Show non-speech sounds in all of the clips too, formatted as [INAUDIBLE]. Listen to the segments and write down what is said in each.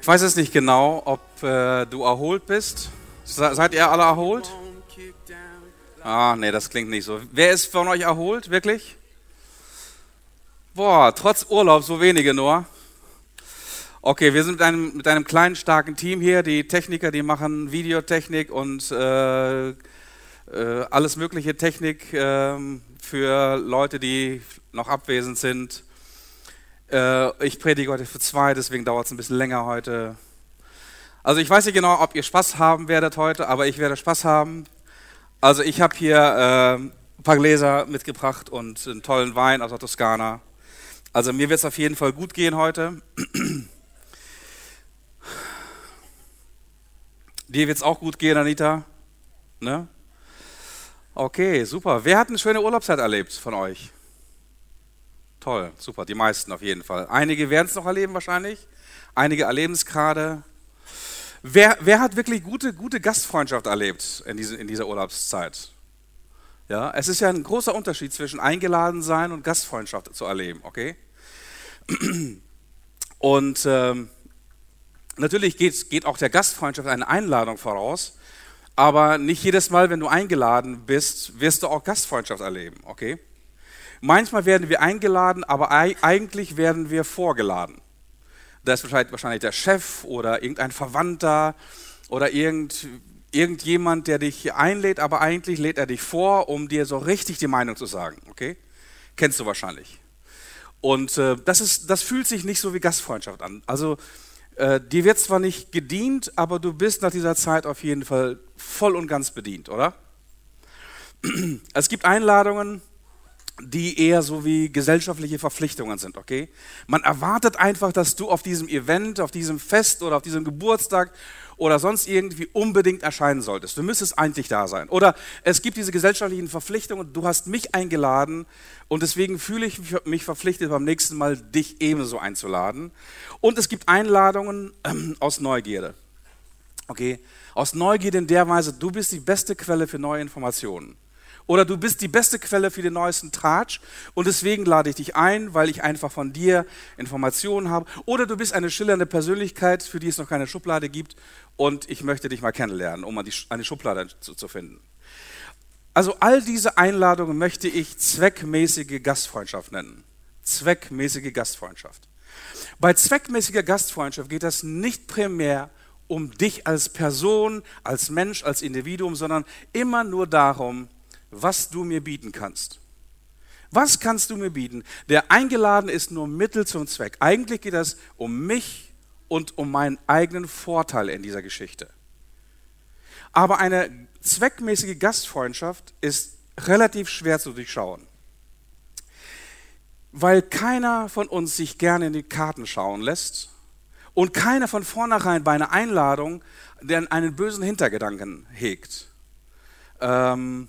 Ich weiß jetzt nicht genau, ob äh, du erholt bist. Se seid ihr alle erholt? Ah, nee, das klingt nicht so. Wer ist von euch erholt, wirklich? Boah, trotz Urlaub so wenige nur. Okay, wir sind mit einem, mit einem kleinen, starken Team hier. Die Techniker, die machen Videotechnik und äh, äh, alles mögliche Technik äh, für Leute, die noch abwesend sind. Äh, ich predige heute für zwei, deswegen dauert es ein bisschen länger heute. Also ich weiß nicht genau, ob ihr Spaß haben werdet heute, aber ich werde Spaß haben. Also ich habe hier äh, ein paar Gläser mitgebracht und einen tollen Wein aus der Toskana. Also mir wird es auf jeden Fall gut gehen heute. [CLEARS THROAT] Dir wird es auch gut gehen, Anita? Ne? Okay, super. Wer hat eine schöne Urlaubszeit erlebt von euch? Toll, super, die meisten auf jeden Fall. Einige werden es noch erleben wahrscheinlich, einige erleben es gerade. Wer, wer hat wirklich gute, gute Gastfreundschaft erlebt in, diese, in dieser Urlaubszeit? Ja, es ist ja ein großer Unterschied zwischen eingeladen sein und Gastfreundschaft zu erleben, okay? [CLEARS THROAT] Und ähm, Natürlich geht, geht auch der Gastfreundschaft eine Einladung voraus, aber nicht jedes Mal, wenn du eingeladen bist, wirst du auch Gastfreundschaft erleben, okay? Manchmal werden wir eingeladen, aber eigentlich werden wir vorgeladen. Da ist wahrscheinlich der Chef oder irgendein Verwandter oder irgend, irgendjemand, der dich einlädt, aber eigentlich lädt er dich vor, um dir so richtig die Meinung zu sagen, okay? Kennst du wahrscheinlich. Und äh, das, ist, das fühlt sich nicht so wie Gastfreundschaft an. Also äh, dir wird zwar nicht gedient, aber du bist nach dieser Zeit auf jeden Fall voll und ganz bedient, oder? [CLEARS THROAT] Es gibt Einladungen, die eher so wie gesellschaftliche Verpflichtungen sind, okay? Man erwartet einfach, dass du auf diesem Event, auf diesem Fest oder auf diesem Geburtstag oder sonst irgendwie unbedingt erscheinen solltest. Du müsstest eigentlich da sein. Oder es gibt diese gesellschaftlichen Verpflichtungen, du hast mich eingeladen und deswegen fühle ich mich verpflichtet, beim nächsten Mal dich ebenso einzuladen. Und es gibt Einladungen ähm, aus Neugierde. Okay? Aus Neugierde in der Weise, du bist die beste Quelle für neue Informationen. Oder du bist die beste Quelle für den neuesten Tratsch und deswegen lade ich dich ein, weil ich einfach von dir Informationen habe. Oder du bist eine schillernde Persönlichkeit, für die es noch keine Schublade gibt und ich möchte dich mal kennenlernen, um eine Schublade zu, zu finden. Also all diese Einladungen möchte ich zweckmäßige Gastfreundschaft nennen. Zweckmäßige Gastfreundschaft. Bei zweckmäßiger Gastfreundschaft geht es nicht primär um dich als Person, als Mensch, als Individuum, sondern immer nur darum, was du mir bieten kannst. Was kannst du mir bieten? Der eingeladen ist nur Mittel zum Zweck. Eigentlich geht es um mich und um meinen eigenen Vorteil in dieser Geschichte. Aber eine zweckmäßige Gastfreundschaft ist relativ schwer zu durchschauen. Weil keiner von uns sich gerne in die Karten schauen lässt und keiner von vornherein bei einer Einladung einen bösen Hintergedanken hegt. Ähm,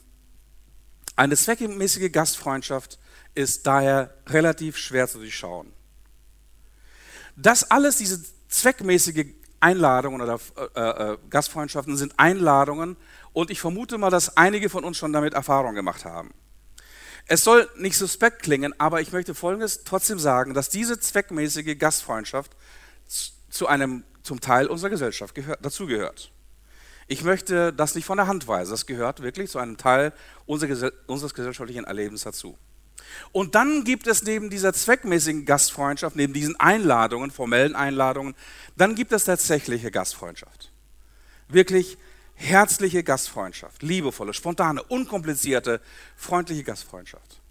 eine zweckmäßige Gastfreundschaft ist daher relativ schwer zu durchschauen. Das alles, diese zweckmäßige Einladungen oder äh, äh, Gastfreundschaften sind Einladungen und ich vermute mal, dass einige von uns schon damit Erfahrung gemacht haben. Es soll nicht suspekt klingen, aber ich möchte Folgendes trotzdem sagen, dass diese zweckmäßige Gastfreundschaft zu einem, zum Teil unserer Gesellschaft gehört, dazugehört. Ich möchte das nicht von der Hand weisen. Das gehört wirklich zu einem Teil unseres gesellschaftlichen Erlebens dazu. Und dann gibt es neben dieser zweckmäßigen Gastfreundschaft, neben diesen Einladungen, formellen Einladungen, dann gibt es tatsächliche Gastfreundschaft. Wirklich herzliche Gastfreundschaft, liebevolle, spontane, unkomplizierte, freundliche Gastfreundschaft.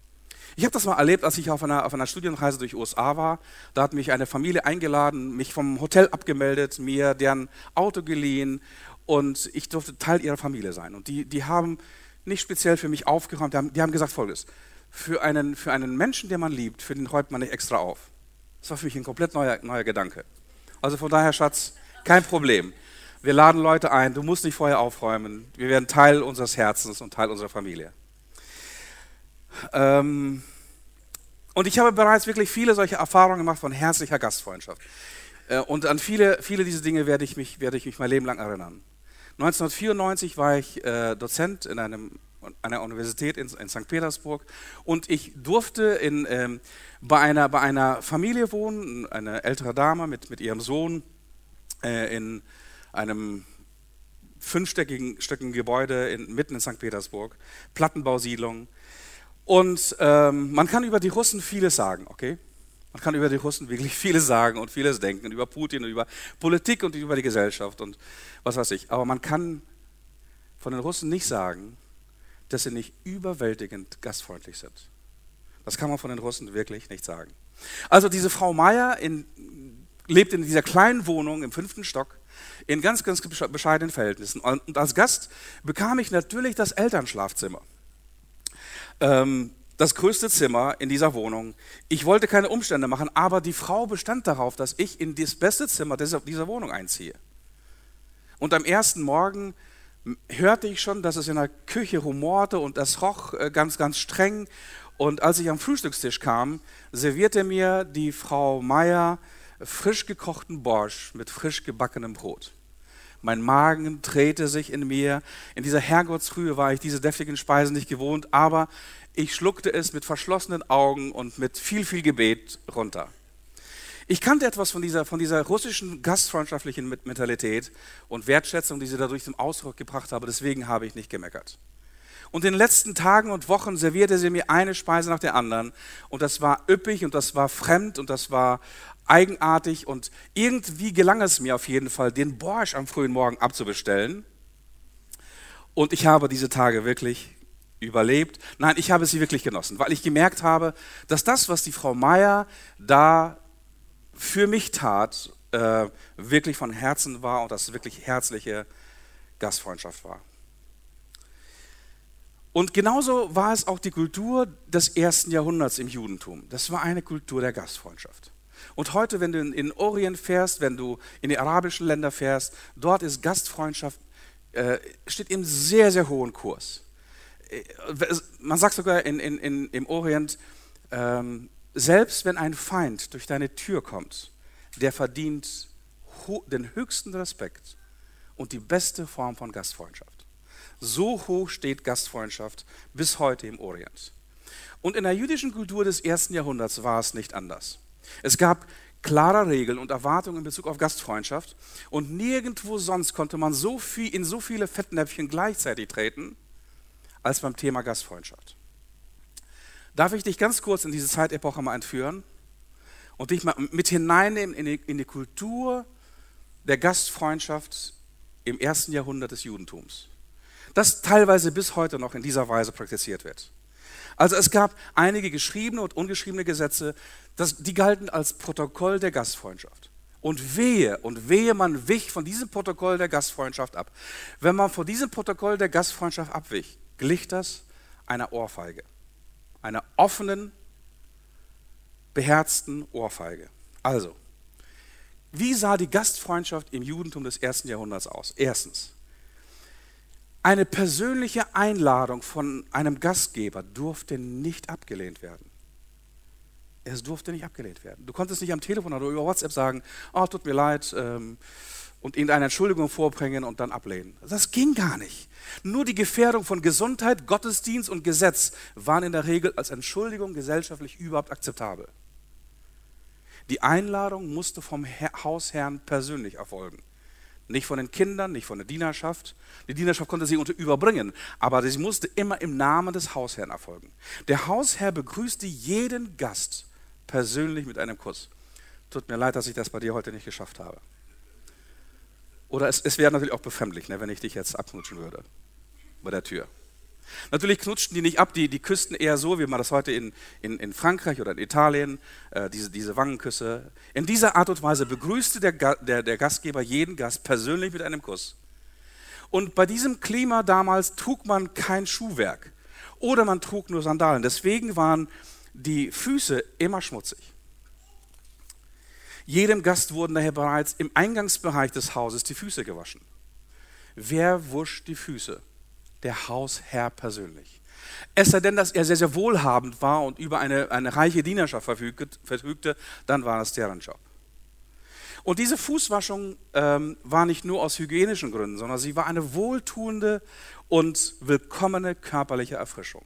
Ich habe das mal erlebt, als ich auf einer, auf einer Studienreise durch USA war. Da hat mich eine Familie eingeladen, mich vom Hotel abgemeldet, mir deren Auto geliehen und ich durfte Teil ihrer Familie sein. Und die, die haben nicht speziell für mich aufgeräumt, die haben, die haben gesagt folgendes, für einen, für einen Menschen, den man liebt, für den räumt man nicht extra auf. Das war für mich ein komplett neuer, neuer Gedanke. Also von daher, Schatz, kein Problem. Wir laden Leute ein, du musst nicht vorher aufräumen. Wir werden Teil unseres Herzens und Teil unserer Familie. Ähm, und ich habe bereits wirklich viele solche Erfahrungen gemacht von herzlicher Gastfreundschaft. Äh, und an viele, viele dieser Dinge werde ich, mich, werde ich mich mein Leben lang erinnern. 1994 war ich äh, Dozent in einem, einer Universität in, in St. Petersburg und ich durfte in, ähm, bei, einer, bei einer Familie wohnen, eine ältere Dame mit, mit ihrem Sohn. äh, in einem fünfstöckigen Gebäude in, mitten in St. Petersburg, Plattenbausiedlung. Und ähm, man kann über die Russen vieles sagen, okay? Man kann über die Russen wirklich vieles sagen und vieles denken, über Putin und über Politik und über die Gesellschaft und was weiß ich. Aber man kann von den Russen nicht sagen, dass sie nicht überwältigend gastfreundlich sind. Das kann man von den Russen wirklich nicht sagen. Also diese Frau Meier in, lebt in dieser kleinen Wohnung im fünften Stock in ganz, ganz bescheidenen Verhältnissen. Und als Gast bekam ich natürlich das Elternschlafzimmer. Ähm, das größte Zimmer in dieser Wohnung. Ich wollte keine Umstände machen, aber die Frau bestand darauf, dass ich in das beste Zimmer dieser, Wohnung einziehe. Und am ersten Morgen hörte ich schon, dass es in der Küche rumorte und das roch äh, ganz, ganz streng. Und als ich am Frühstückstisch kam, servierte mir die Frau Meier frisch gekochten Borsch mit frisch gebackenem Brot. Mein Magen drehte sich in mir. In dieser Herrgottsfrühe war ich diese deftigen Speisen nicht gewohnt, aber ich schluckte es mit verschlossenen Augen und mit viel, viel Gebet runter. Ich kannte etwas von dieser, von dieser russischen gastfreundschaftlichen Mentalität und Wertschätzung, die sie dadurch zum Ausdruck gebracht habe. Deswegen habe ich nicht gemeckert. Und in den letzten Tagen und Wochen servierte sie mir eine Speise nach der anderen. Und das war üppig und das war fremd und das war eigenartig. Und irgendwie gelang es mir auf jeden Fall, den Borsch am frühen Morgen abzubestellen. Und ich habe diese Tage wirklich überlebt. Nein, ich habe sie wirklich genossen, weil ich gemerkt habe, dass das, was die Frau Meier da für mich tat, äh, wirklich von Herzen war und das wirklich herzliche Gastfreundschaft war. Und genauso war es auch die Kultur des ersten Jahrhunderts im Judentum. Das war eine Kultur der Gastfreundschaft. Und heute, wenn du in den Orient fährst, wenn du in die arabischen Länder fährst, dort ist Gastfreundschaft, äh, steht im sehr, sehr hohen Kurs. Man sagt sogar in, in, in, im Orient, ähm, selbst wenn ein Feind durch deine Tür kommt, der verdient den höchsten Respekt und die beste Form von Gastfreundschaft. So hoch steht Gastfreundschaft bis heute im Orient. Und in der jüdischen Kultur des ersten Jahrhunderts war es nicht anders. Es gab klare Regeln und Erwartungen in Bezug auf Gastfreundschaft und nirgendwo sonst konnte man so viel, in so viele Fettnäpfchen gleichzeitig treten als beim Thema Gastfreundschaft. Darf ich dich ganz kurz in diese Zeitepoche mal entführen und dich mal mit hineinnehmen in die, in die Kultur der Gastfreundschaft im ersten Jahrhundert des Judentums, das teilweise bis heute noch in dieser Weise praktiziert wird. Also es gab einige geschriebene und ungeschriebene Gesetze, das, die galten als Protokoll der Gastfreundschaft. Und wehe, und wehe, man wich von diesem Protokoll der Gastfreundschaft ab. Wenn man von diesem Protokoll der Gastfreundschaft abwich, glich das einer Ohrfeige. Einer offenen, beherzten Ohrfeige. Also, wie sah die Gastfreundschaft im Judentum des ersten Jahrhunderts aus? Erstens, eine persönliche Einladung von einem Gastgeber durfte nicht abgelehnt werden. Es durfte nicht abgelehnt werden. Du konntest nicht am Telefon oder über WhatsApp sagen, oh, tut mir leid, ähm, und irgendeine Entschuldigung vorbringen und dann ablehnen. Das ging gar nicht. Nur die Gefährdung von Gesundheit, Gottesdienst und Gesetz waren in der Regel als Entschuldigung gesellschaftlich überhaupt akzeptabel. Die Einladung musste vom Hausherrn persönlich erfolgen. Nicht von den Kindern, nicht von der Dienerschaft. Die Dienerschaft konnte sie überbringen, aber sie musste immer im Namen des Hausherrn erfolgen. Der Hausherr begrüßte jeden Gast persönlich mit einem Kuss. Tut mir leid, dass ich das bei dir heute nicht geschafft habe. Oder es, es wäre natürlich auch befremdlich, ne, wenn ich dich jetzt abknutschen würde bei der Tür. Natürlich knutschten die nicht ab, die, die küssten eher so, wie man das heute in, in, in Frankreich oder in Italien, äh, diese, diese Wangenküsse. In dieser Art und Weise begrüßte der, der, der Gastgeber jeden Gast persönlich mit einem Kuss. Und bei diesem Klima damals trug man kein Schuhwerk oder man trug nur Sandalen. Deswegen waren die Füße immer schmutzig. Jedem Gast wurden daher bereits im Eingangsbereich des Hauses die Füße gewaschen. Wer wusch die Füße? Der Hausherr persönlich. Es sei denn, dass er sehr, sehr wohlhabend war und über eine, eine reiche Dienerschaft verfügte, dann war das deren Job. Und diese Fußwaschung ähm, war nicht nur aus hygienischen Gründen, sondern sie war eine wohltuende und willkommene körperliche Erfrischung.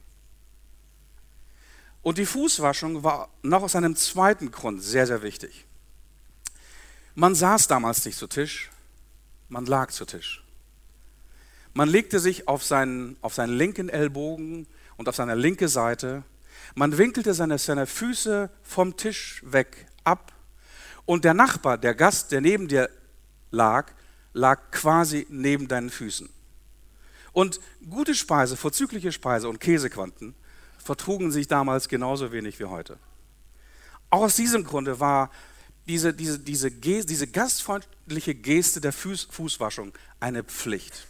Und die Fußwaschung war noch aus einem zweiten Grund sehr, sehr wichtig. Man saß damals nicht zu Tisch, man lag zu Tisch. Man legte sich auf seinen, auf seinen linken Ellbogen und auf seine linke Seite. Man winkelte seine, seine Füße vom Tisch weg ab. Und der Nachbar, der Gast, der neben dir lag, lag quasi neben deinen Füßen. Und gute Speise, vorzügliche Speise und Käsequanten vertrugen sich damals genauso wenig wie heute. Auch aus diesem Grunde war diese, diese, diese, Geste, diese gastfreundliche Geste der Fuß, Fußwaschung eine Pflicht.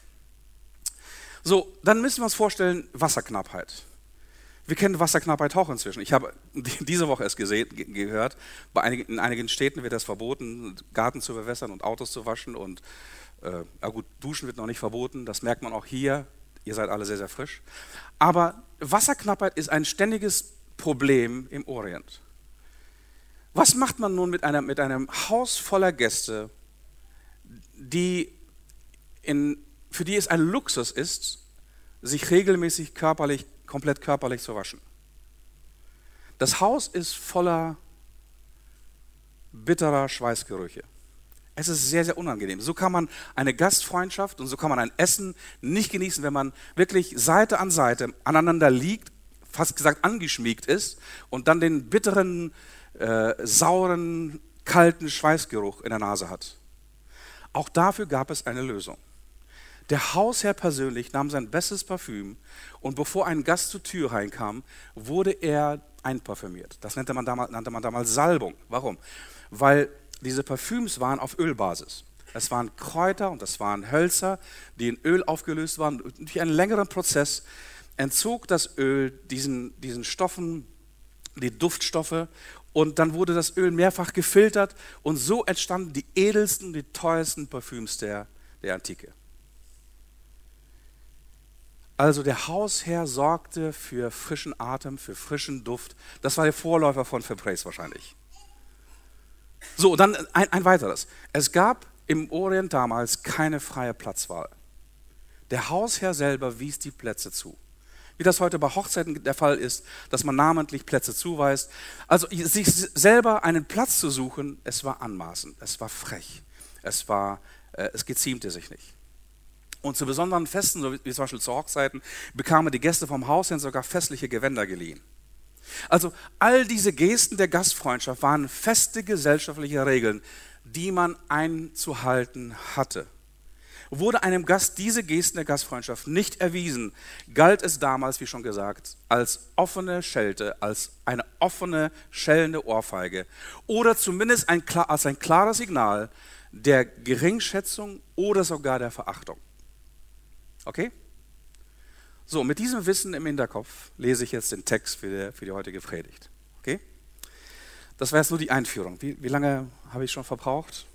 So, dann müssen wir uns vorstellen, Wasserknappheit. Wir kennen Wasserknappheit auch inzwischen. Ich habe diese Woche es gesehen, gehört, einigen, in einigen Städten wird es verboten, Garten zu bewässern und Autos zu waschen. Und äh, ja gut, Duschen wird noch nicht verboten, das merkt man auch hier. Ihr seid alle sehr, sehr frisch. Aber Wasserknappheit ist ein ständiges Problem im Orient. Was macht man nun mit, einer, mit einem Haus voller Gäste, die in, für die es ein Luxus ist, sich regelmäßig körperlich, komplett körperlich zu waschen? Das Haus ist voller bitterer Schweißgerüche. Es ist sehr, sehr unangenehm. So kann man eine Gastfreundschaft und so kann man ein Essen nicht genießen, wenn man wirklich Seite an Seite aneinander liegt, fast gesagt angeschmiegt ist und dann den bitteren äh, sauren, kalten Schweißgeruch in der Nase hat. Auch dafür gab es eine Lösung. Der Hausherr persönlich nahm sein bestes Parfüm und bevor ein Gast zur Tür reinkam, wurde er einparfümiert. Das nannte man damals, nannte man damals Salbung. Warum? Weil diese Parfüms waren auf Ölbasis. Es waren Kräuter und es waren Hölzer, die in Öl aufgelöst waren. Durch einen längeren Prozess entzog das Öl diesen, diesen Stoffen die Duftstoffe und dann wurde das Öl mehrfach gefiltert und so entstanden die edelsten, die teuersten Parfüms der, der Antike. Also der Hausherr sorgte für frischen Atem, für frischen Duft. Das war der Vorläufer von Febreze wahrscheinlich. So, dann ein, ein weiteres. Es gab im Orient damals keine freie Platzwahl. Der Hausherr selber wies die Plätze zu wie das heute bei Hochzeiten der Fall ist, dass man namentlich Plätze zuweist. Also sich selber einen Platz zu suchen, es war anmaßend, es war frech, es, war, äh, es geziemte sich nicht. Und zu besonderen Festen, so wie zum Beispiel zu Hochzeiten, bekamen die Gäste vom Hausherrn sogar festliche Gewänder geliehen. Also all diese Gesten der Gastfreundschaft waren feste gesellschaftliche Regeln, die man einzuhalten hatte. Wurde einem Gast diese Gesten der Gastfreundschaft nicht erwiesen, galt es damals, wie schon gesagt, als offene Schelte, als eine offene, schellende Ohrfeige oder zumindest ein, als ein klares Signal der Geringschätzung oder sogar der Verachtung. Okay? So, mit diesem Wissen im Hinterkopf lese ich jetzt den Text für die, für die heutige Predigt. Okay? Das war jetzt nur die Einführung. Wie, wie lange habe ich schon verbraucht?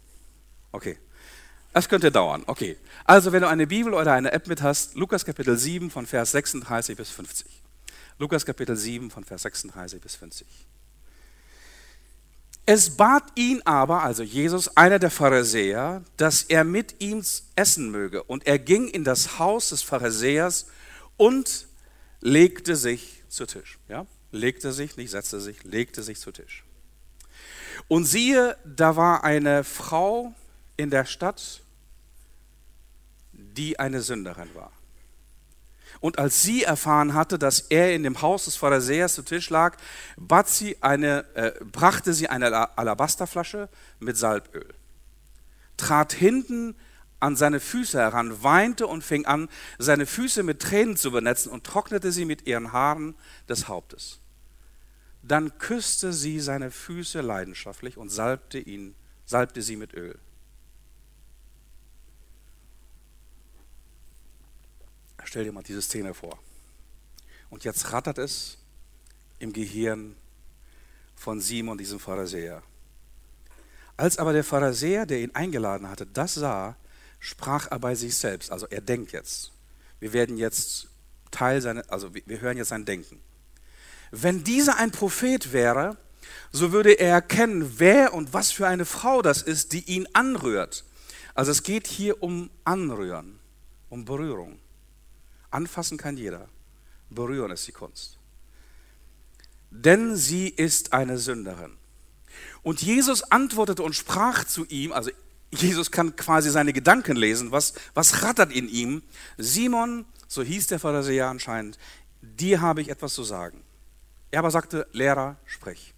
Okay. Das könnte dauern. Okay. Also, wenn du eine Bibel oder eine App mit hast, Lukas Kapitel 7 von Vers 36 bis 50. Lukas Kapitel 7 von Vers 36 bis 50. Es bat ihn aber, also Jesus, einer der Pharisäer, dass er mit ihm essen möge. Und er ging in das Haus des Pharisäers und legte sich zu Tisch. Ja? Legte sich, nicht setzte sich, legte sich zu Tisch. Und siehe, da war eine Frau in der Stadt, die eine Sünderin war. Und als sie erfahren hatte, dass er in dem Haus des Pharisäers zu Tisch lag, sie eine, äh, brachte sie eine Alabasterflasche mit Salböl, trat hinten an seine Füße heran, weinte und fing an, seine Füße mit Tränen zu benetzen und trocknete sie mit ihren Haaren des Hauptes. Dann küsste sie seine Füße leidenschaftlich und salbte ihn, salbte sie mit Öl. Stell dir mal diese Szene vor. Und jetzt rattert es im Gehirn von Simon, diesem Pharisäer. Als aber der Pharisäer, der ihn eingeladen hatte, das sah, sprach er bei sich selbst. Also er denkt jetzt. Wir werden jetzt Teil seiner, also wir hören jetzt sein Denken. Wenn dieser ein Prophet wäre, so würde er erkennen, wer und was für eine Frau das ist, die ihn anrührt. Also es geht hier um Anrühren, um Berührung. Anfassen kann jeder. Berühren ist die Kunst. Denn sie ist eine Sünderin. Und Jesus antwortete und sprach zu ihm, also Jesus kann quasi seine Gedanken lesen, was, was rattert in ihm? Simon, so hieß der Pharisäer anscheinend, dir habe ich etwas zu sagen. Er aber sagte, Lehrer, sprich.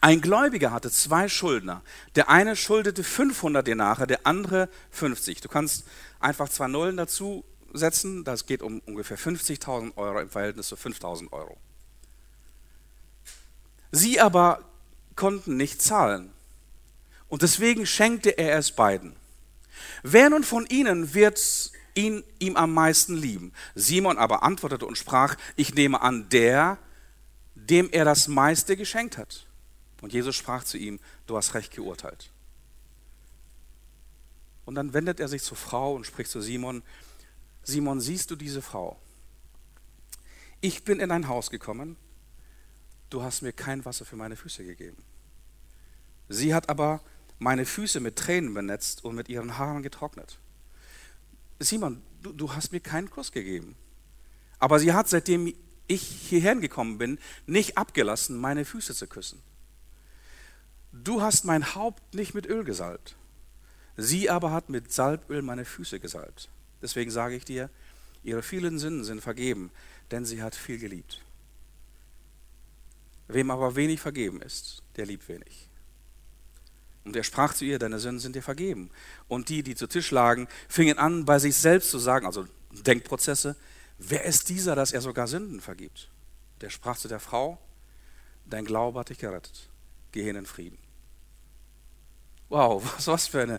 Ein Gläubiger hatte zwei Schuldner. Der eine schuldete 500 Denare, der andere 50. Du kannst einfach zwei Nullen dazu setzen. Das geht um ungefähr 50.000 Euro im Verhältnis zu 5.000 Euro. Sie aber konnten nicht zahlen. Und deswegen schenkte er es beiden. Wer nun von ihnen wird ihn ihm am meisten lieben? Simon aber antwortete und sprach, ich nehme an, der, dem er das meiste geschenkt hat. Und Jesus sprach zu ihm, du hast recht geurteilt. Und dann wendet er sich zur Frau und spricht zu Simon, Simon, siehst du diese Frau? Ich bin in dein Haus gekommen, du hast mir kein Wasser für meine Füße gegeben. Sie hat aber meine Füße mit Tränen benetzt und mit ihren Haaren getrocknet. Simon, du, du hast mir keinen Kuss gegeben. Aber sie hat, seitdem ich hierher gekommen bin, nicht abgelassen, meine Füße zu küssen. Du hast mein Haupt nicht mit Öl gesalbt. Sie aber hat mit Salböl meine Füße gesalbt. Deswegen sage ich dir, ihre vielen Sünden sind vergeben, denn sie hat viel geliebt. Wem aber wenig vergeben ist, der liebt wenig. Und er sprach zu ihr, deine Sünden sind dir vergeben. Und die, die zu Tisch lagen, fingen an, bei sich selbst zu sagen, also Denkprozesse, wer ist dieser, dass er sogar Sünden vergibt? Der sprach zu der Frau, dein Glaube hat dich gerettet, geh hin in Frieden. Wow, [LAUGHS] was, was für eine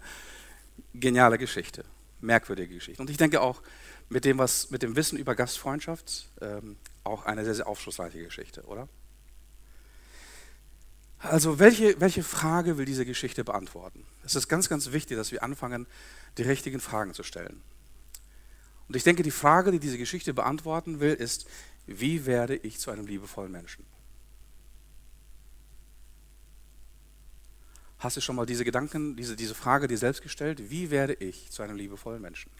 geniale Geschichte, merkwürdige Geschichte. Und ich denke auch mit dem, was, mit dem Wissen über Gastfreundschaft ähm, auch eine sehr, sehr aufschlussreiche Geschichte, oder? Also welche, welche Frage will diese Geschichte beantworten? Es ist ganz, ganz wichtig, dass wir anfangen, die richtigen Fragen zu stellen. Und ich denke, die Frage, die diese Geschichte beantworten will, ist, wie werde ich zu einem liebevollen Menschen? Hast du schon mal diese Gedanken, diese, diese Frage dir selbst gestellt? Wie werde ich zu einem liebevollen Menschen?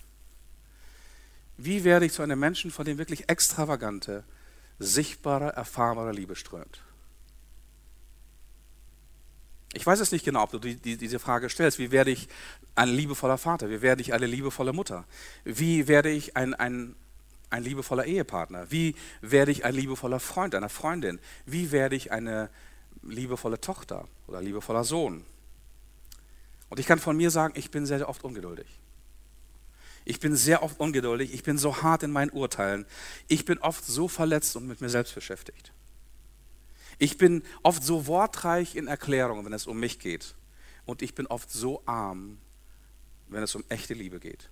Wie werde ich zu einem Menschen, von dem wirklich extravagante, sichtbare, erfahrbare Liebe strömt? Ich weiß es nicht genau, ob du die, die, diese Frage stellst. Wie werde ich ein liebevoller Vater? Wie werde ich eine liebevolle Mutter? Wie werde ich ein, ein, ein liebevoller Ehepartner? Wie werde ich ein liebevoller Freund, eine Freundin? Wie werde ich eine liebevolle Tochter oder liebevoller Sohn? Und ich kann von mir sagen, ich bin sehr, oft ungeduldig. Ich bin sehr oft ungeduldig, ich bin so hart in meinen Urteilen, ich bin oft so verletzt und mit mir selbst beschäftigt. Ich bin oft so wortreich in Erklärungen, wenn es um mich geht. Und ich bin oft so arm, wenn es um echte Liebe geht.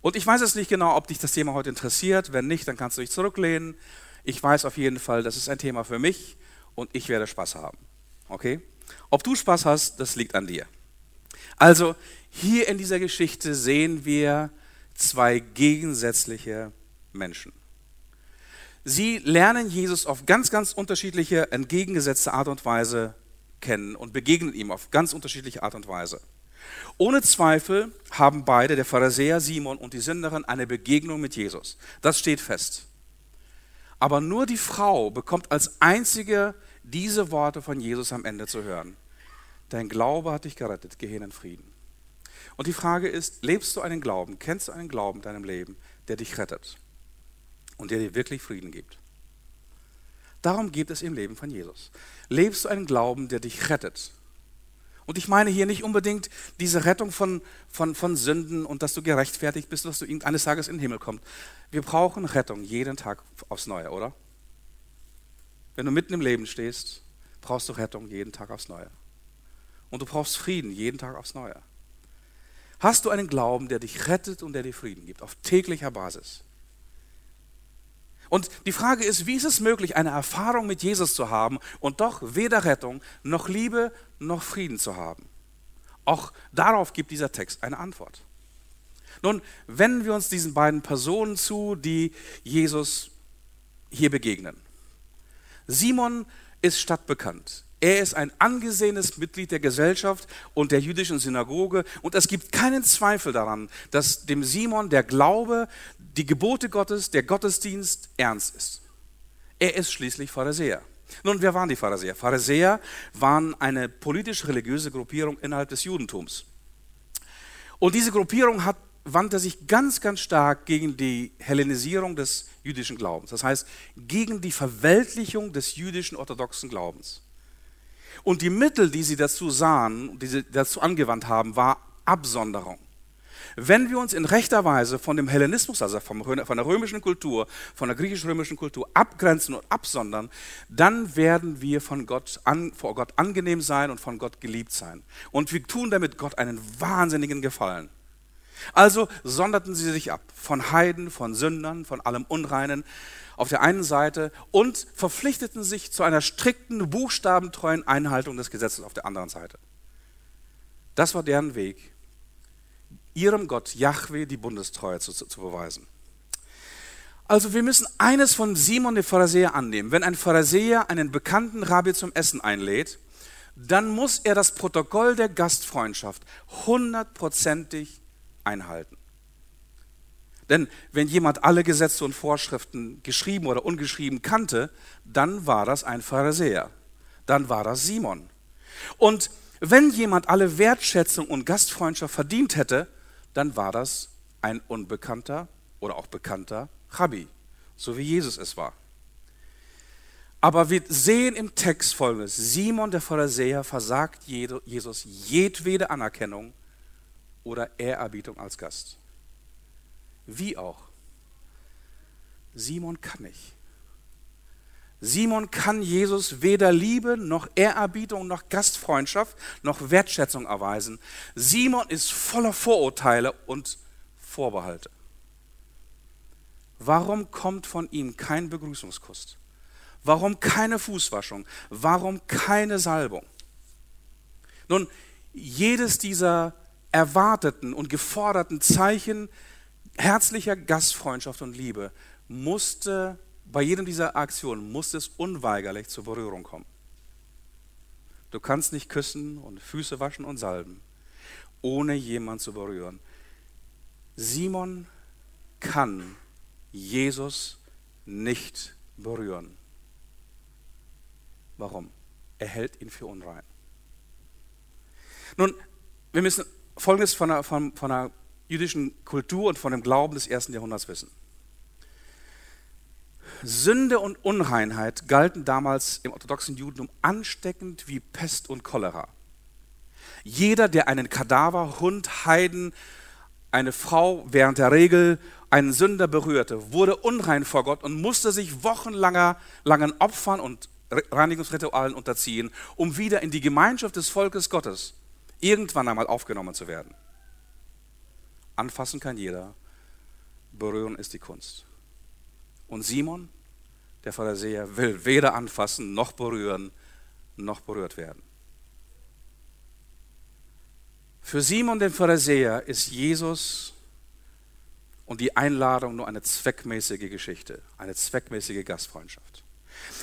Und ich weiß jetzt nicht genau, ob dich das Thema heute interessiert. Wenn nicht, dann kannst du dich zurücklehnen. Ich weiß auf jeden Fall, das ist ein Thema für mich und ich werde Spaß haben. Okay? Ob du Spaß hast, das liegt an dir. Also hier in dieser Geschichte sehen wir zwei gegensätzliche Menschen. Sie lernen Jesus auf ganz, ganz unterschiedliche, entgegengesetzte Art und Weise kennen und begegnen ihm auf ganz unterschiedliche Art und Weise. Ohne Zweifel haben beide, der Pharisäer Simon und die Sünderin, eine Begegnung mit Jesus. Das steht fest. Aber nur die Frau bekommt als einzige diese Worte von Jesus am Ende zu hören. Dein Glaube hat dich gerettet, geh hin in Frieden. Und die Frage ist, lebst du einen Glauben, kennst du einen Glauben in deinem Leben, der dich rettet und der dir wirklich Frieden gibt? Darum geht es im Leben von Jesus. Lebst du einen Glauben, der dich rettet? Und ich meine hier nicht unbedingt diese Rettung von, von, von Sünden und dass du gerechtfertigt bist, dass du eines Tages in den Himmel kommst. Wir brauchen Rettung jeden Tag aufs Neue, oder? Wenn du mitten im Leben stehst, brauchst du Rettung jeden Tag aufs Neue. Und du brauchst Frieden jeden Tag aufs Neue. Hast du einen Glauben, der dich rettet und der dir Frieden gibt, auf täglicher Basis? Und die Frage ist, wie ist es möglich, eine Erfahrung mit Jesus zu haben und doch weder Rettung noch Liebe noch Frieden zu haben? Auch darauf gibt dieser Text eine Antwort. Nun, wenden wir uns diesen beiden Personen zu, die Jesus hier begegnen. Simon ist stadtbekannt. Er ist ein angesehenes Mitglied der Gesellschaft und der jüdischen Synagoge und es gibt keinen Zweifel daran, dass dem Simon der Glaube, die Gebote Gottes, der Gottesdienst ernst ist. Er ist schließlich Pharisäer. Nun, wer waren die Pharisäer? Pharisäer waren eine politisch-religiöse Gruppierung innerhalb des Judentums. Und diese Gruppierung hat, wandte sich ganz, ganz stark gegen die Hellenisierung des jüdischen Glaubens. Das heißt, gegen die Verweltlichung des jüdischen orthodoxen Glaubens. Und die Mittel, die sie dazu sahen, die sie dazu angewandt haben, war Absonderung. Wenn wir uns in rechter Weise von dem Hellenismus, also von der römischen Kultur, von der griechisch-römischen Kultur abgrenzen und absondern, dann werden wir von Gott an, vor Gott angenehm sein und von Gott geliebt sein. Und wir tun damit Gott einen wahnsinnigen Gefallen. Also sonderten sie sich ab von Heiden, von Sündern, von allem Unreinen auf der einen Seite und verpflichteten sich zu einer strikten, buchstabentreuen Einhaltung des Gesetzes auf der anderen Seite. Das war deren Weg ihrem Gott Yahweh die Bundestreue zu, zu beweisen. Also wir müssen eines von Simon der Pharisäer annehmen. Wenn ein Pharisäer einen bekannten Rabbi zum Essen einlädt, dann muss er das Protokoll der Gastfreundschaft hundertprozentig einhalten. Denn wenn jemand alle Gesetze und Vorschriften geschrieben oder ungeschrieben kannte, dann war das ein Pharisäer. Dann war das Simon. Und wenn jemand alle Wertschätzung und Gastfreundschaft verdient hätte, dann war das ein unbekannter oder auch bekannter Rabbi, so wie Jesus es war. Aber wir sehen im Text folgendes: Simon der Pharisäer versagt Jesus jedwede Anerkennung oder Ehrerbietung als Gast. Wie auch? Simon kann nicht. Simon kann Jesus weder Liebe noch Ehrerbietung noch Gastfreundschaft noch Wertschätzung erweisen. Simon ist voller Vorurteile und Vorbehalte. Warum kommt von ihm kein Begrüßungskuss? Warum keine Fußwaschung? Warum keine Salbung? Nun, jedes dieser erwarteten und geforderten Zeichen herzlicher Gastfreundschaft und Liebe musste bei jedem dieser Aktionen muss es unweigerlich zur Berührung kommen. Du kannst nicht küssen und Füße waschen und salben, ohne jemand zu berühren. Simon kann Jesus nicht berühren. Warum? Er hält ihn für unrein. Nun, wir müssen Folgendes von der, von, von der jüdischen Kultur und von dem Glauben des ersten Jahrhunderts wissen. Sünde und Unreinheit galten damals im orthodoxen Judentum ansteckend wie Pest und Cholera. Jeder, der einen Kadaver, Hund, Heiden, eine Frau während der Regel einen Sünder berührte, wurde unrein vor Gott und musste sich wochenlanger langen Opfern und Reinigungsritualen unterziehen, um wieder in die Gemeinschaft des Volkes Gottes irgendwann einmal aufgenommen zu werden. Anfassen kann jeder, berühren ist die Kunst. Und Simon, der Pharisäer, will weder anfassen noch berühren noch berührt werden. Für Simon, den Pharisäer, ist Jesus und die Einladung nur eine zweckmäßige Geschichte, eine zweckmäßige Gastfreundschaft.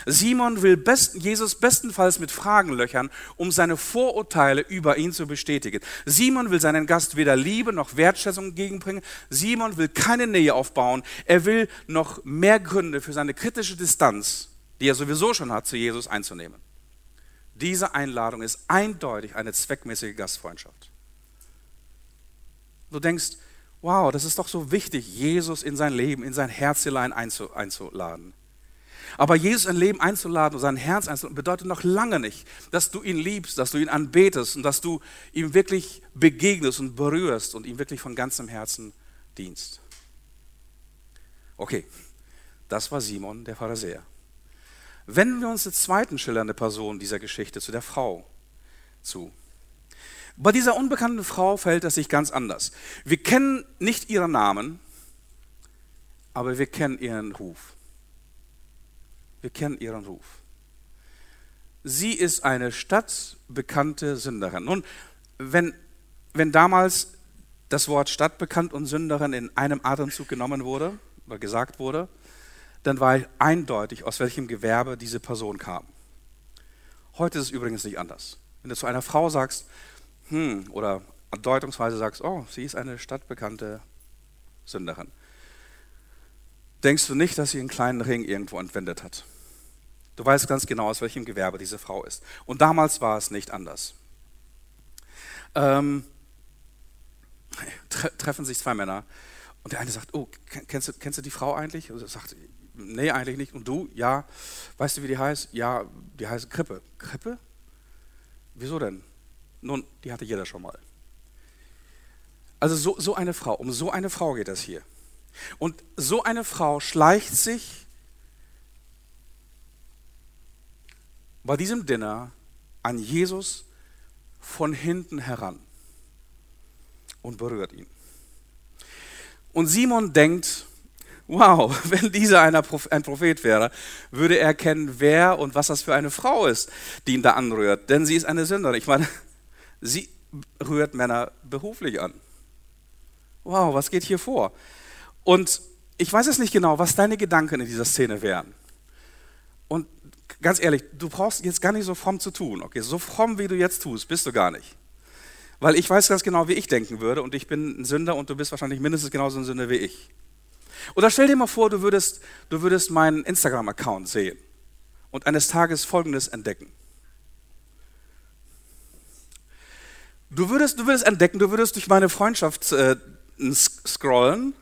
Simon will besten, Jesus bestenfalls mit Fragen löchern, um seine Vorurteile über ihn zu bestätigen. Simon will seinen Gast weder Liebe noch Wertschätzung entgegenbringen. Simon will keine Nähe aufbauen. Er will noch mehr Gründe für seine kritische Distanz, die er sowieso schon hat, zu Jesus einzunehmen. Diese Einladung ist eindeutig eine zweckmäßige Gastfreundschaft. Du denkst, wow, das ist doch so wichtig, Jesus in sein Leben, in sein Herz hinein einzuladen. Aber Jesus in Leben einzuladen und sein Herz einzuladen, bedeutet noch lange nicht, dass du ihn liebst, dass du ihn anbetest und dass du ihm wirklich begegnest und berührst und ihm wirklich von ganzem Herzen dienst. Okay, das war Simon, der Pharisäer. Wenden wir uns zur zweiten schillernde Person dieser Geschichte, zu der Frau, zu. Bei dieser unbekannten Frau fällt es sich ganz anders. Wir kennen nicht ihren Namen, aber wir kennen ihren Ruf. Wir kennen ihren Ruf. Sie ist eine stadtbekannte Sünderin. Nun, wenn, wenn damals das Wort stadtbekannt und Sünderin in einem Atemzug genommen wurde oder gesagt wurde, dann war eindeutig, aus welchem Gewerbe diese Person kam. Heute ist es übrigens nicht anders. Wenn du zu einer Frau sagst, hm, oder deutungsweise sagst, oh, sie ist eine stadtbekannte Sünderin, denkst du nicht, dass sie einen kleinen Ring irgendwo entwendet hat. Du weißt ganz genau, aus welchem Gewerbe diese Frau ist. Und damals war es nicht anders. Ähm, tre treffen sich zwei Männer und der eine sagt, oh, kennst du, kennst du die Frau eigentlich? Und er sagt, nee, eigentlich nicht. Und du? Ja. Weißt du, wie die heißt? Ja, die heißt Krippe. Krippe? Wieso denn? Nun, die hatte jeder schon mal. Also so, so eine Frau, um so eine Frau geht es hier. Und so eine Frau schleicht sich bei diesem Dinner an Jesus von hinten heran und berührt ihn. Und Simon denkt, wow, [LAUGHS] wenn dieser ein Prophet wäre, würde er erkennen, wer und was das für eine Frau ist, die ihn da anrührt. Denn sie ist eine Sünderin. Ich meine, sie rührt Männer beruflich an. Wow, was geht hier vor? Und ich weiß es nicht genau, was deine Gedanken in dieser Szene wären. Und ganz ehrlich, du brauchst jetzt gar nicht so fromm zu tun. Okay, so fromm wie du jetzt tust, bist du gar nicht. Weil ich weiß ganz genau, wie ich denken würde und ich bin ein Sünder und du bist wahrscheinlich mindestens genauso ein Sünder wie ich. Oder stell dir mal vor, du würdest, du würdest meinen Instagram-Account sehen und eines Tages Folgendes entdecken. Du würdest, du würdest entdecken, du würdest durch meine Freundschaft äh, scrollen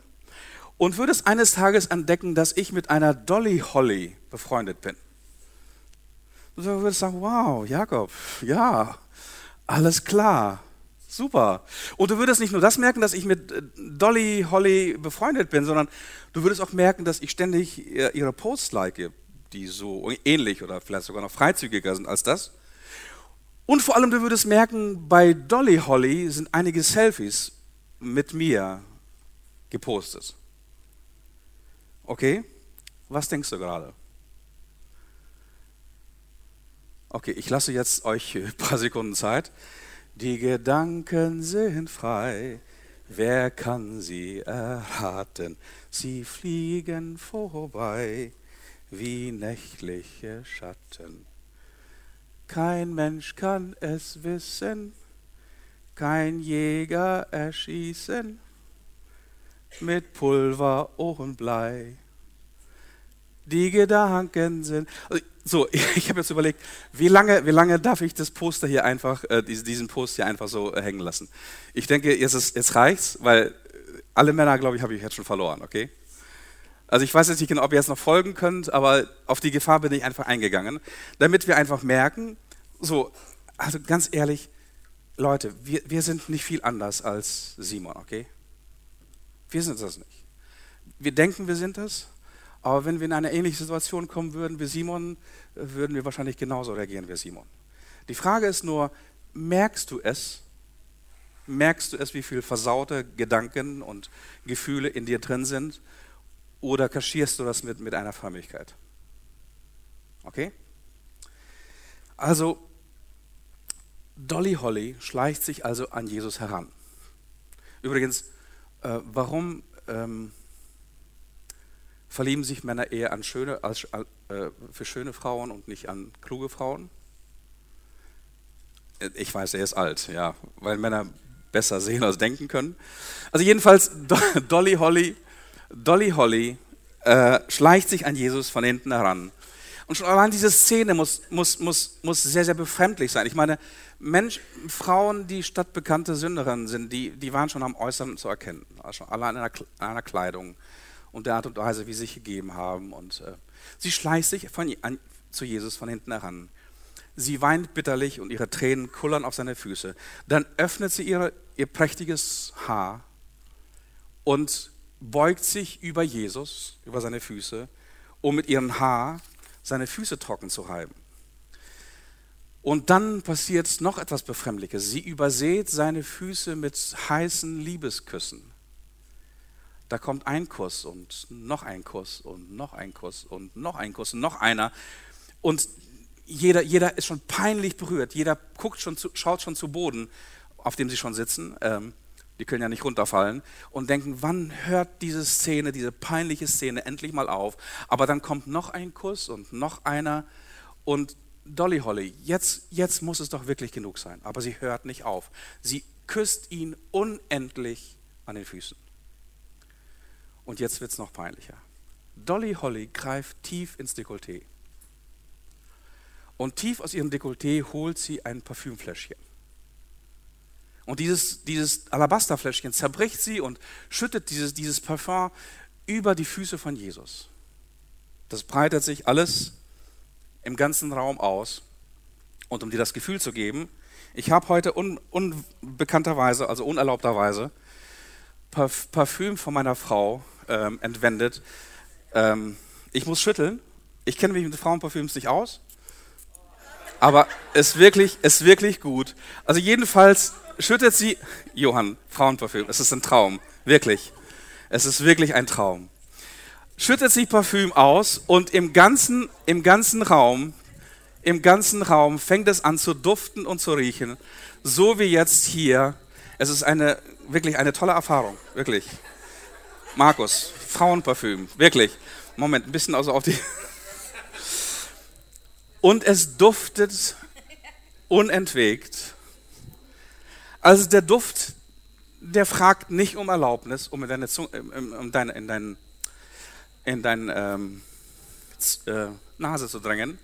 und würdest eines Tages entdecken, dass ich mit einer Dolly Holly befreundet bin. Du würdest sagen, wow, Jakob, ja, alles klar, super. Und du würdest nicht nur das merken, dass ich mit äh, Dolly Holly befreundet bin, sondern du würdest auch merken, dass ich ständig ihre Posts like, die so ähnlich oder vielleicht sogar noch freizügiger sind als das. Und vor allem, du würdest merken, bei Dolly Holly sind einige Selfies mit mir gepostet. Okay? Was denkst du gerade? Okay, ich lasse jetzt euch [LAUGHS] ein paar Sekunden Zeit. Die Gedanken sind frei, wer kann sie erraten? Sie fliegen vorbei wie nächtliche Schatten. Kein Mensch kann es wissen, kein Jäger erschießen mit Pulver, Ohrenblei. Die Gedanken sind. Also so, [LAUGHS] ich habe jetzt überlegt, wie lange, wie lange darf ich das Poster hier einfach, äh, diesen Post hier einfach so äh, hängen lassen? Ich denke, jetzt, ist, jetzt reicht's, weil alle Männer, glaube ich, habe ich jetzt schon verloren, okay? Also ich weiß jetzt nicht genau, ob ihr jetzt noch folgen könnt, aber auf die Gefahr bin ich einfach eingegangen, damit wir einfach merken, so, also ganz ehrlich, Leute, wir, wir sind nicht viel anders als Simon, okay? Wir sind das nicht. Wir denken, wir sind das, aber wenn wir in eine ähnliche Situation kommen würden wie Simon, würden wir wahrscheinlich genauso reagieren wie Simon. Die Frage ist nur, merkst du es? Merkst du es, wie viel versaute Gedanken und Gefühle in dir drin sind? Oder kaschierst du das mit, mit einer Förmlichkeit? Okay? Also, Dolly Holly schleicht sich also an Jesus heran. Übrigens, äh, warum ähm, verlieben sich Männer eher an schöne, als, äh, für schöne Frauen und nicht an kluge Frauen? Ich weiß, er ist alt, ja, weil Männer besser sehen als denken können. Also jedenfalls, [LAUGHS] Dolly Holly, Dolly Holly äh, schleicht sich an Jesus von hinten heran. Und schon allein diese Szene muss, muss, muss, muss sehr, sehr befremdlich sein. Ich meine, Mensch, Frauen, die stadtbekannte Sünderinnen sind, die, die waren schon am Äußeren zu erkennen. Also allein in einer Kleidung, und der Art und Weise, wie sie sich gegeben haben. Und äh, sie schleicht sich von, an, zu Jesus von hinten heran. Sie weint bitterlich und ihre Tränen kullern auf seine Füße. Dann öffnet sie ihre, ihr prächtiges Haar und beugt sich über Jesus, über seine Füße, um mit ihrem Haar seine Füße trocken zu reiben. Und dann passiert noch etwas Befremdliches. Sie übersät seine Füße mit heißen Liebesküssen. Da kommt ein Kuss und noch ein Kuss und noch ein Kuss und noch ein Kuss und noch einer. Und jeder, jeder ist schon peinlich berührt. Jeder guckt schon zu, schaut schon zu Boden, auf dem sie schon sitzen. Ähm, die können ja nicht runterfallen und denken, wann hört diese Szene, diese peinliche Szene endlich mal auf? Aber dann kommt noch ein Kuss und noch einer und Dolly Holly, jetzt, jetzt muss es doch wirklich genug sein. Aber sie hört nicht auf. Sie küsst ihn unendlich an den Füßen. Und jetzt wird es noch peinlicher. Dolly Holly greift tief ins Dekolleté. Und tief aus ihrem Dekolleté holt sie ein Parfümfläschchen. Und dieses, dieses Alabasterfläschchen zerbricht sie und schüttet dieses, dieses Parfum über die Füße von Jesus. Das breitet sich alles im ganzen Raum aus. Und um dir das Gefühl zu geben, ich habe heute un, unbekannterweise, also unerlaubterweise, Parfüm von meiner Frau ähm, entwendet. Ähm, ich muss schütteln. Ich kenne mich mit Frauenparfüms nicht aus. Aber es ist wirklich, ist wirklich gut. Also jedenfalls schüttet sie, Johann, Frauenparfüm, es ist ein Traum, wirklich. Es ist wirklich ein Traum. Schüttet sie Parfüm aus und im ganzen, im ganzen Raum, im ganzen Raum fängt es an zu duften und zu riechen, so wie jetzt hier. Es ist eine, wirklich eine tolle Erfahrung, wirklich. Markus, Frauenparfüm, wirklich. Moment, ein bisschen also auf die. Und es duftet unentwegt. Also der Duft, der fragt nicht um Erlaubnis, um in deine, Zunge, um deine, in dein, in dein ähm, äh, Nase zu drängen.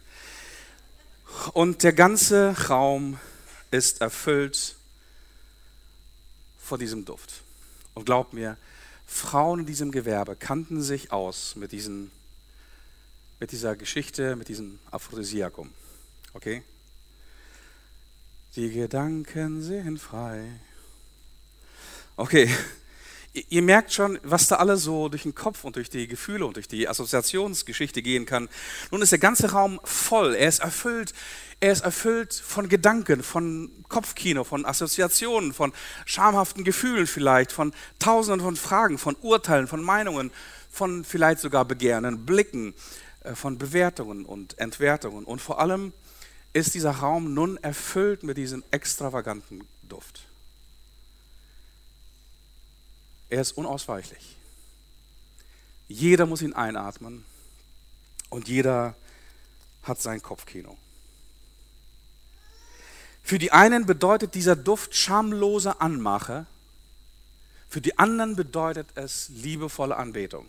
Und der ganze Raum ist erfüllt von diesem Duft. Und glaub mir, Frauen in diesem Gewerbe kannten sich aus mit, diesen, mit dieser Geschichte, mit diesem Aphrodisiakum. Okay? Die Gedanken sind frei. Okay, ihr merkt schon, was da alles so durch den Kopf und durch die Gefühle und durch die Assoziationsgeschichte gehen kann. Nun ist der ganze Raum voll, er ist erfüllt, er ist erfüllt von Gedanken, von Kopfkino, von Assoziationen, von schamhaften Gefühlen vielleicht, von tausenden von Fragen, von Urteilen, von Meinungen, von vielleicht sogar begehrenden Blicken, von Bewertungen und Entwertungen und vor allem ist dieser Raum nun erfüllt mit diesem extravaganten Duft. Er ist unausweichlich. Jeder muss ihn einatmen und jeder hat sein Kopfkino. Für die einen bedeutet dieser Duft schamlose Anmache, für die anderen bedeutet es liebevolle Anbetung.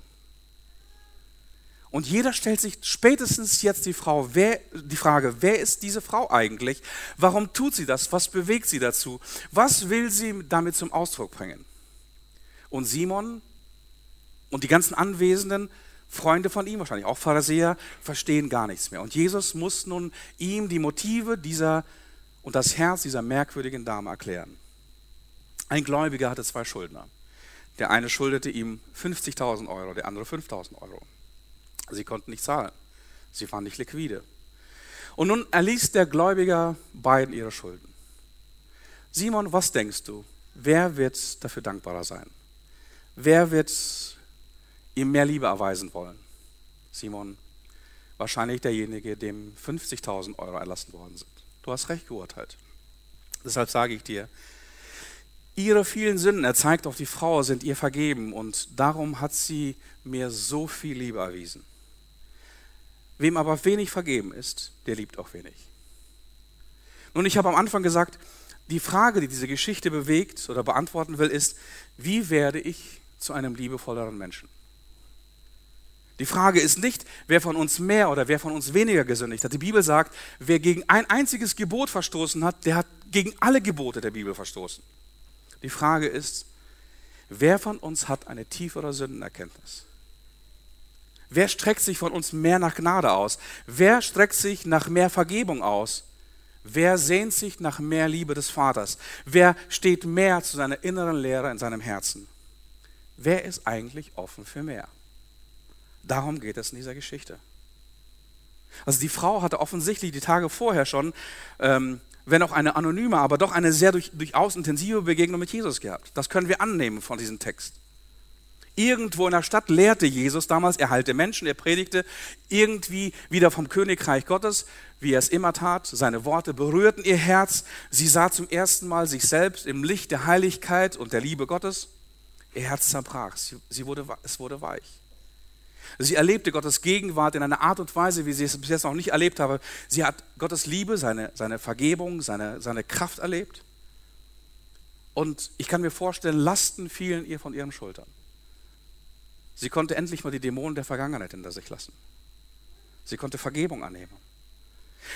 Und jeder stellt sich spätestens jetzt die, Frau, wer, die Frage, wer ist diese Frau eigentlich? Warum tut sie das? Was bewegt sie dazu? Was will sie damit zum Ausdruck bringen? Und Simon und die ganzen Anwesenden, Freunde von ihm, wahrscheinlich auch Pharisäer, verstehen gar nichts mehr. Und Jesus muss nun ihm die Motive dieser und das Herz dieser merkwürdigen Dame erklären. Ein Gläubiger hatte zwei Schuldner. Der eine schuldete ihm 50.000 Euro, der andere 5.000 Euro. Sie konnten nicht zahlen. Sie waren nicht liquide. Und nun erließ der Gläubiger beiden ihre Schulden. Simon, was denkst du? Wer wird dafür dankbarer sein? Wer wird ihm mehr Liebe erweisen wollen? Simon, wahrscheinlich derjenige, dem 50.000 Euro erlassen worden sind. Du hast recht geurteilt. Deshalb sage ich dir, ihre vielen Sünden, er zeigt auf die Frau, sind ihr vergeben und darum hat sie mir so viel Liebe erwiesen. Wem aber wenig vergeben ist, der liebt auch wenig. Nun, ich habe am Anfang gesagt, die Frage, die diese Geschichte bewegt oder beantworten will, ist, wie werde ich zu einem liebevolleren Menschen? Die Frage ist nicht, wer von uns mehr oder wer von uns weniger gesündigt hat. Die Bibel sagt, wer gegen ein einziges Gebot verstoßen hat, der hat gegen alle Gebote der Bibel verstoßen. Die Frage ist, wer von uns hat eine tiefere Sündenerkenntnis? Wer streckt sich von uns mehr nach Gnade aus? Wer streckt sich nach mehr Vergebung aus? Wer sehnt sich nach mehr Liebe des Vaters? Wer steht mehr zu seiner inneren Lehre in seinem Herzen? Wer ist eigentlich offen für mehr? Darum geht es in dieser Geschichte. Also die Frau hatte offensichtlich die Tage vorher schon, ähm, wenn auch eine anonyme, aber doch eine sehr durch, durchaus intensive Begegnung mit Jesus gehabt. Das können wir annehmen von diesem Text. Irgendwo in der Stadt lehrte Jesus damals, er heilte Menschen, er predigte irgendwie wieder vom Königreich Gottes, wie er es immer tat. Seine Worte berührten ihr Herz. Sie sah zum ersten Mal sich selbst im Licht der Heiligkeit und der Liebe Gottes. Ihr Herz zerbrach, sie wurde, es wurde weich. Sie erlebte Gottes Gegenwart in einer Art und Weise, wie sie es bis jetzt noch nicht erlebt habe. Sie hat Gottes Liebe, seine, seine Vergebung, seine, seine Kraft erlebt. Und ich kann mir vorstellen, Lasten fielen ihr von ihren Schultern. Sie konnte endlich mal die Dämonen der Vergangenheit hinter sich lassen. Sie konnte Vergebung annehmen.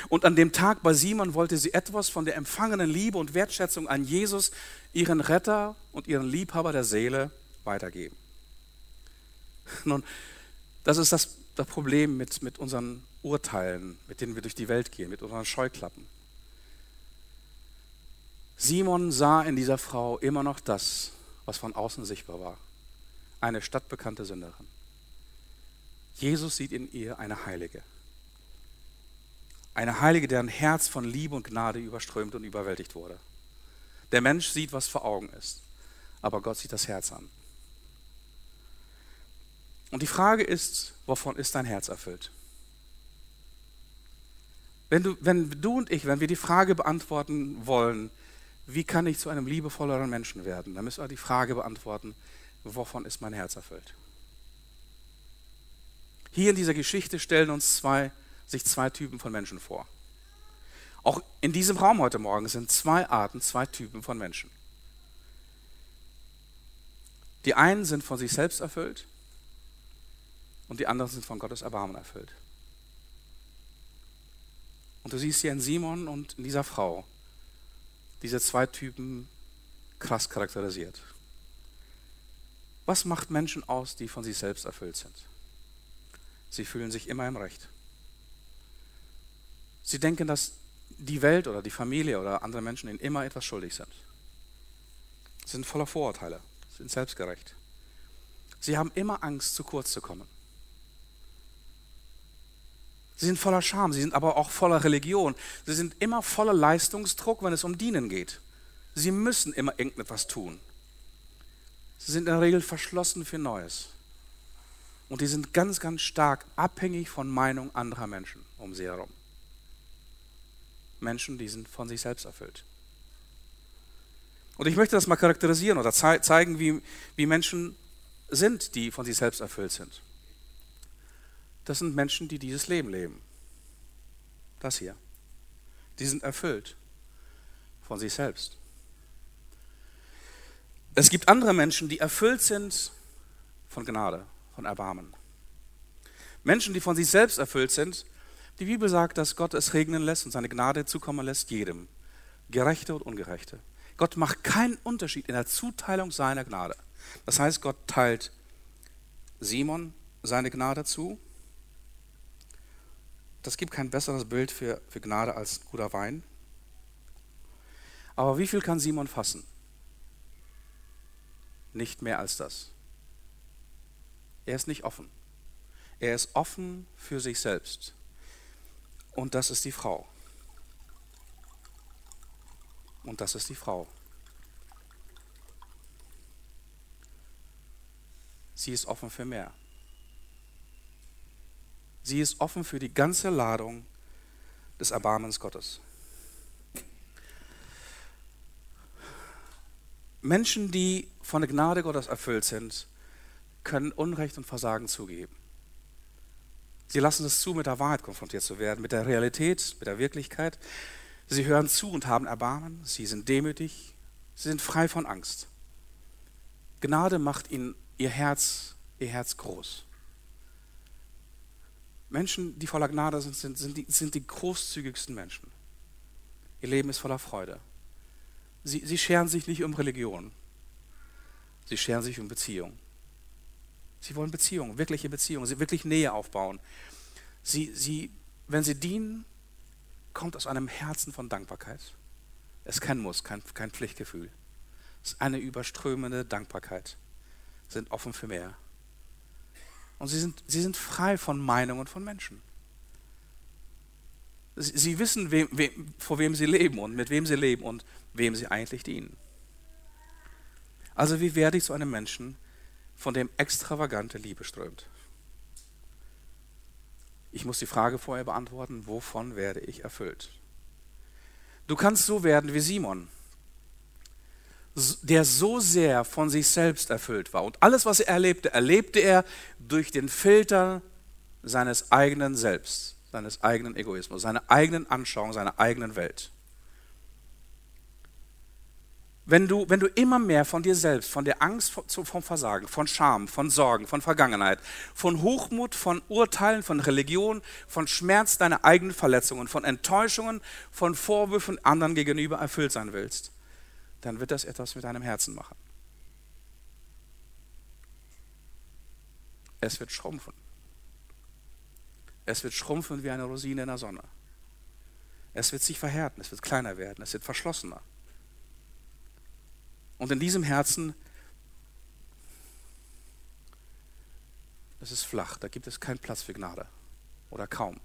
Und an dem Tag bei Simon wollte sie etwas von der empfangenen Liebe und Wertschätzung an Jesus, ihren Retter und ihren Liebhaber der Seele, weitergeben. Nun, das ist das, das Problem mit, mit unseren Urteilen, mit denen wir durch die Welt gehen, mit unseren Scheuklappen. Simon sah in dieser Frau immer noch das, was von außen sichtbar war. Eine stadtbekannte Sünderin. Jesus sieht in ihr eine Heilige. Eine Heilige, deren Herz von Liebe und Gnade überströmt und überwältigt wurde. Der Mensch sieht, was vor Augen ist, aber Gott sieht das Herz an. Und die Frage ist, wovon ist dein Herz erfüllt? Wenn du, wenn du und ich, wenn wir die Frage beantworten wollen, wie kann ich zu einem liebevolleren Menschen werden, dann müssen wir die Frage beantworten, wovon ist mein Herz erfüllt? Hier in dieser Geschichte stellen uns zwei, sich zwei Typen von Menschen vor. Auch in diesem Raum heute Morgen sind zwei Arten, zwei Typen von Menschen. Die einen sind von sich selbst erfüllt und die anderen sind von Gottes Erbarmen erfüllt. Und du siehst hier in Simon und in dieser Frau diese zwei Typen krass charakterisiert. Was macht Menschen aus, die von sich selbst erfüllt sind? Sie fühlen sich immer im Recht. Sie denken, dass die Welt oder die Familie oder andere Menschen ihnen immer etwas schuldig sind. Sie sind voller Vorurteile, sind selbstgerecht. Sie haben immer Angst, zu kurz zu kommen. Sie sind voller Scham, sie sind aber auch voller Religion. Sie sind immer voller Leistungsdruck, wenn es um Dienen geht. Sie müssen immer irgendetwas tun. Sie sind in der Regel verschlossen für Neues. Und die sind ganz, ganz stark abhängig von Meinung anderer Menschen um sie herum. Menschen, die sind von sich selbst erfüllt. Und ich möchte das mal charakterisieren oder zeigen, wie, wie Menschen sind, die von sich selbst erfüllt sind. Das sind Menschen, die dieses Leben leben. Das hier. Die sind erfüllt von sich selbst. Es gibt andere Menschen, die erfüllt sind von Gnade, von Erbarmen. Menschen, die von sich selbst erfüllt sind, die Bibel sagt, dass Gott es regnen lässt und seine Gnade zukommen lässt jedem, Gerechte und Ungerechte. Gott macht keinen Unterschied in der Zuteilung seiner Gnade. Das heißt, Gott teilt Simon seine Gnade zu das gibt kein besseres Bild für, für Gnade als guter Wein. Aber wie viel kann Simon fassen? Nicht mehr als das. Er ist nicht offen. Er ist offen für sich selbst. Und das ist die Frau. Und das ist die Frau. Sie ist offen für mehr. Sie ist offen für die ganze Ladung des Erbarmens Gottes. Menschen, die von der Gnade Gottes erfüllt sind, können Unrecht und Versagen zugeben. Sie lassen es zu, mit der Wahrheit konfrontiert zu werden, mit der Realität, mit der Wirklichkeit. Sie hören zu und haben Erbarmen. Sie sind demütig. Sie sind frei von Angst. Gnade macht ihnen ihr Herz, ihr Herz groß. Menschen, die voller Gnade sind, sind, sind, die, sind die großzügigsten Menschen. Ihr Leben ist voller Freude. Sie, sie scheren sich nicht um Religion. Sie scheren sich um Beziehung. Sie wollen Beziehungen, wirkliche Beziehungen, sie wirklich Nähe aufbauen. Sie, sie, wenn sie dienen, kommt aus einem Herzen von Dankbarkeit. Es ist kein Muss, kein, kein Pflichtgefühl. Es ist eine überströmende Dankbarkeit. Sie sind offen für mehr. Und sie sind, sie sind frei von Meinungen von Menschen. Sie, sie wissen, wem, wem, vor wem sie leben und mit wem sie leben und wem sie eigentlich dienen. Also wie werde ich zu einem Menschen, von dem extravagante Liebe strömt? Ich muss die Frage vorher beantworten, wovon werde ich erfüllt? Du kannst so werden wie Simon der so sehr von sich selbst erfüllt war. Und alles, was er erlebte, erlebte er durch den Filter seines eigenen Selbst, seines eigenen Egoismus, seiner eigenen Anschauung, seiner eigenen Welt. Wenn du, wenn du immer mehr von dir selbst, von der Angst vom Versagen, von Scham, von Sorgen, von Vergangenheit, von Hochmut, von Urteilen, von Religion, von Schmerz deiner eigenen Verletzungen, von Enttäuschungen, von Vorwürfen anderen gegenüber erfüllt sein willst, dann wird das etwas mit deinem Herzen machen. Es wird schrumpfen. Es wird schrumpfen wie eine Rosine in der Sonne. Es wird sich verhärten, es wird kleiner werden, es wird verschlossener. Und in diesem Herzen, das ist flach, da gibt es keinen Platz für Gnade oder kaum.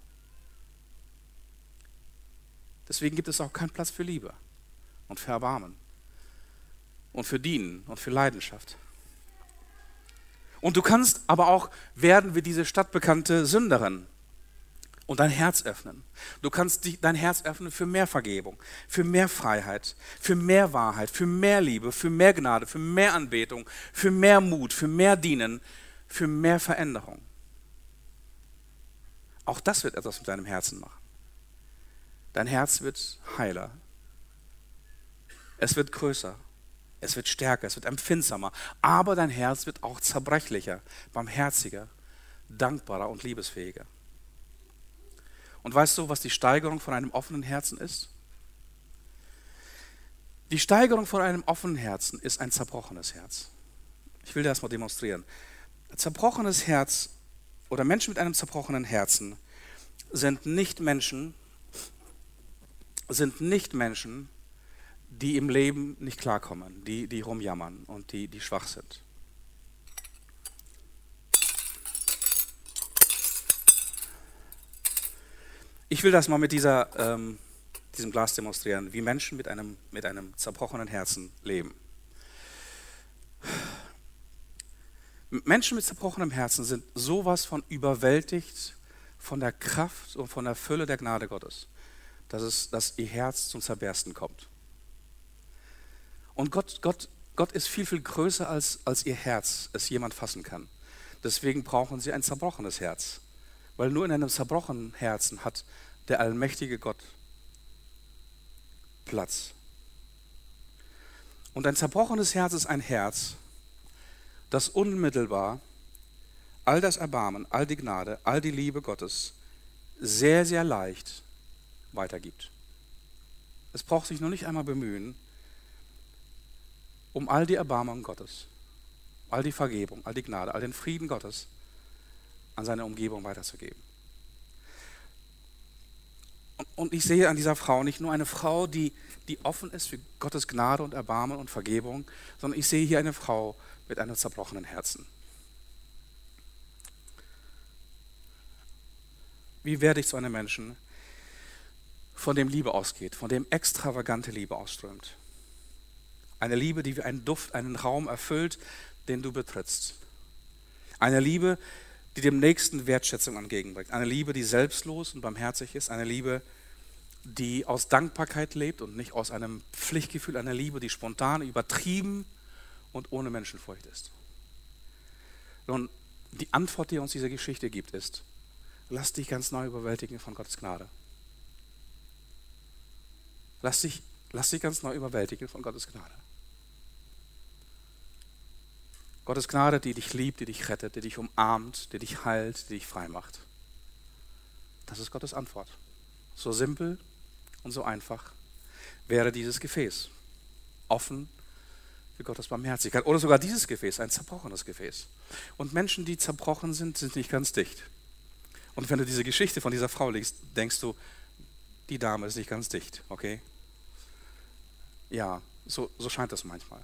Deswegen gibt es auch keinen Platz für Liebe und für Erbarmen und für Dienen und für Leidenschaft. Und du kannst aber auch werden wie diese stadtbekannte Sünderin und dein Herz öffnen. Du kannst dein Herz öffnen für mehr Vergebung, für mehr Freiheit, für mehr Wahrheit, für mehr Liebe, für mehr Gnade, für mehr Anbetung, für mehr Mut, für mehr Dienen, für mehr Veränderung. Auch das wird etwas mit deinem Herzen machen. Dein Herz wird heiler. Es wird größer. Es wird stärker. Es wird empfindsamer. Aber dein Herz wird auch zerbrechlicher, barmherziger, dankbarer und liebesfähiger. Und weißt du, was die Steigerung von einem offenen Herzen ist? Die Steigerung von einem offenen Herzen ist ein zerbrochenes Herz. Ich will dir das mal demonstrieren. Zerbrochenes Herz oder Menschen mit einem zerbrochenen Herzen sind nicht Menschen, sind nicht Menschen, die im Leben nicht klarkommen, die, die rumjammern und die, die schwach sind. Ich will das mal mit dieser, ähm, diesem Glas demonstrieren, wie Menschen mit einem, mit einem zerbrochenen Herzen leben. Menschen mit zerbrochenem Herzen sind sowas von überwältigt von der Kraft und von der Fülle der Gnade Gottes, dass, es, dass ihr Herz zum Zerbersten kommt. Und Gott, Gott, Gott ist viel, viel größer, als, als ihr Herz es jemand fassen kann. Deswegen brauchen sie ein zerbrochenes Herz. Weil nur in einem zerbrochenen Herzen hat der allmächtige Gott Platz. Und ein zerbrochenes Herz ist ein Herz, das unmittelbar all das Erbarmen, all die Gnade, all die Liebe Gottes sehr, sehr leicht weitergibt. Es braucht sich nur nicht einmal bemühen, um all die Erbarmung Gottes, all die Vergebung, all die Gnade, all den Frieden Gottes an seine Umgebung weiterzugeben. Und ich sehe an dieser Frau nicht nur eine Frau, die, die offen ist für Gottes Gnade und Erbarmen und Vergebung, sondern ich sehe hier eine Frau mit einem zerbrochenen Herzen. Wie werde ich zu einem Menschen, von dem Liebe ausgeht, von dem extravagante Liebe ausströmt? Eine Liebe, die wie ein Duft einen Raum erfüllt, den du betrittst. Eine Liebe, die dem Nächsten Wertschätzung entgegenbringt. Eine Liebe, die selbstlos und barmherzig ist. Eine Liebe, die aus Dankbarkeit lebt und nicht aus einem Pflichtgefühl. Eine Liebe, die spontan, übertrieben und ohne Menschenfurcht ist. Nun, die Antwort, die uns diese Geschichte gibt, ist, lass dich ganz neu überwältigen von Gottes Gnade. Lass dich, lass dich ganz neu überwältigen von Gottes Gnade. Gottes Gnade, die dich liebt, die dich rettet, die dich umarmt, die dich heilt, die dich frei macht. Das ist Gottes Antwort. So simpel und so einfach wäre dieses Gefäß. Offen für Gottes Barmherzigkeit. Oder sogar dieses Gefäß, ein zerbrochenes Gefäß. Und Menschen, die zerbrochen sind, sind nicht ganz dicht. Und wenn du diese Geschichte von dieser Frau liest, denkst du, die Dame ist nicht ganz dicht, okay? Ja, so, so scheint das manchmal.